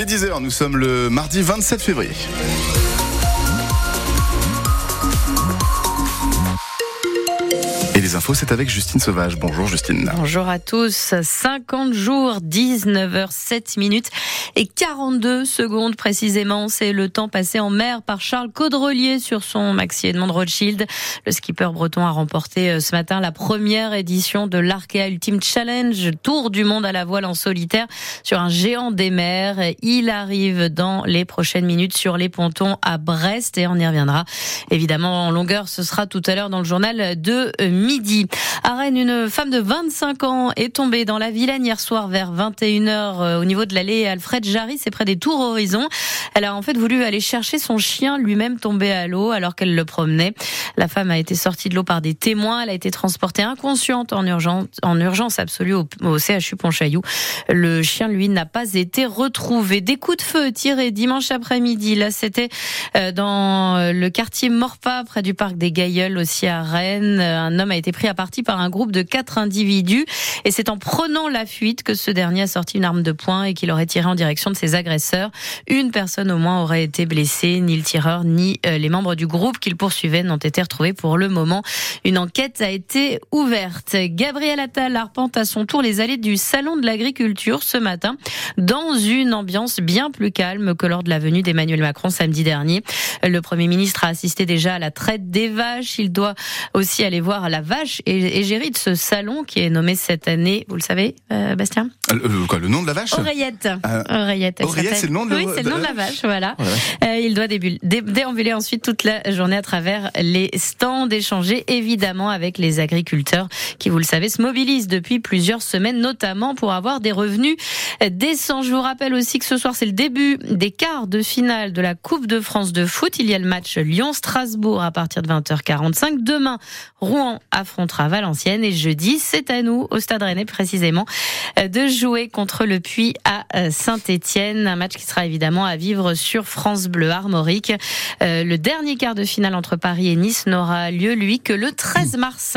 Il est 10h, nous sommes le mardi 27 février. Les infos, c'est avec Justine Sauvage. Bonjour Justine. Bonjour à tous. 50 jours, 19h07 minutes et 42 secondes précisément. C'est le temps passé en mer par Charles Caudrelier sur son Maxi Edmond Rothschild. Le skipper breton a remporté euh, ce matin la première édition de l'Arkea Ultimate Challenge, tour du monde à la voile en solitaire sur un géant des mers. Il arrive dans les prochaines minutes sur les pontons à Brest et on y reviendra évidemment en longueur. Ce sera tout à l'heure dans le journal de midi midi. À Rennes, une femme de 25 ans est tombée dans la Vilaine hier soir vers 21h euh, au niveau de l'allée Alfred Jarry, c'est près des Tours Horizon. Elle a en fait voulu aller chercher son chien lui-même tombé à l'eau alors qu'elle le promenait. La femme a été sortie de l'eau par des témoins. Elle a été transportée inconsciente en urgence, en urgence absolue au, au CHU Pontchaillou. Le chien, lui, n'a pas été retrouvé. Des coups de feu tirés dimanche après-midi. Là, c'était euh, dans le quartier Morpa, près du parc des Gailleuls, aussi à Rennes. Un homme a été pris à partie par un groupe de quatre individus. Et c'est en prenant la fuite que ce dernier a sorti une arme de poing et qu'il aurait tiré en direction de ses agresseurs. Une personne au moins aurait été blessée. Ni le tireur, ni euh, les membres du groupe qu'il poursuivait n'ont été retrouvés pour le moment. Une enquête a été ouverte. Gabriel Attal arpente à son tour les allées du Salon de l'Agriculture ce matin dans une ambiance bien plus calme que lors de la venue d'Emmanuel Macron samedi dernier. Le Premier ministre a assisté déjà à la traite des vaches. Il doit aussi aller voir la vache égérie de ce salon qui est nommé cette année, vous le savez, euh, Bastien? Euh, euh, quoi, Le nom de la vache? Oreillette. Oreillette, Oreillette c'est le nom de, oui, c'est le nom de la vache, voilà. il doit déambuler ensuite toute la journée à travers les stands, échanger évidemment avec les agriculteurs qui, vous le savez, se mobilisent depuis plusieurs semaines, notamment pour avoir des revenus décents. Je vous rappelle aussi que ce soir, c'est le début des quarts de finale de la Coupe de France de foot. Il y a le match Lyon-Strasbourg à partir de 20h45. Demain, Rouen affrontera Valenciennes et jeudi, c'est à nous, au Stade Rennais précisément, de jouer contre le Puy à euh, Saint-Étienne. Un match qui sera évidemment à vivre sur France Bleu Armorique. Euh, le dernier quart de finale entre Paris et Nice n'aura lieu, lui, que le 13 mars.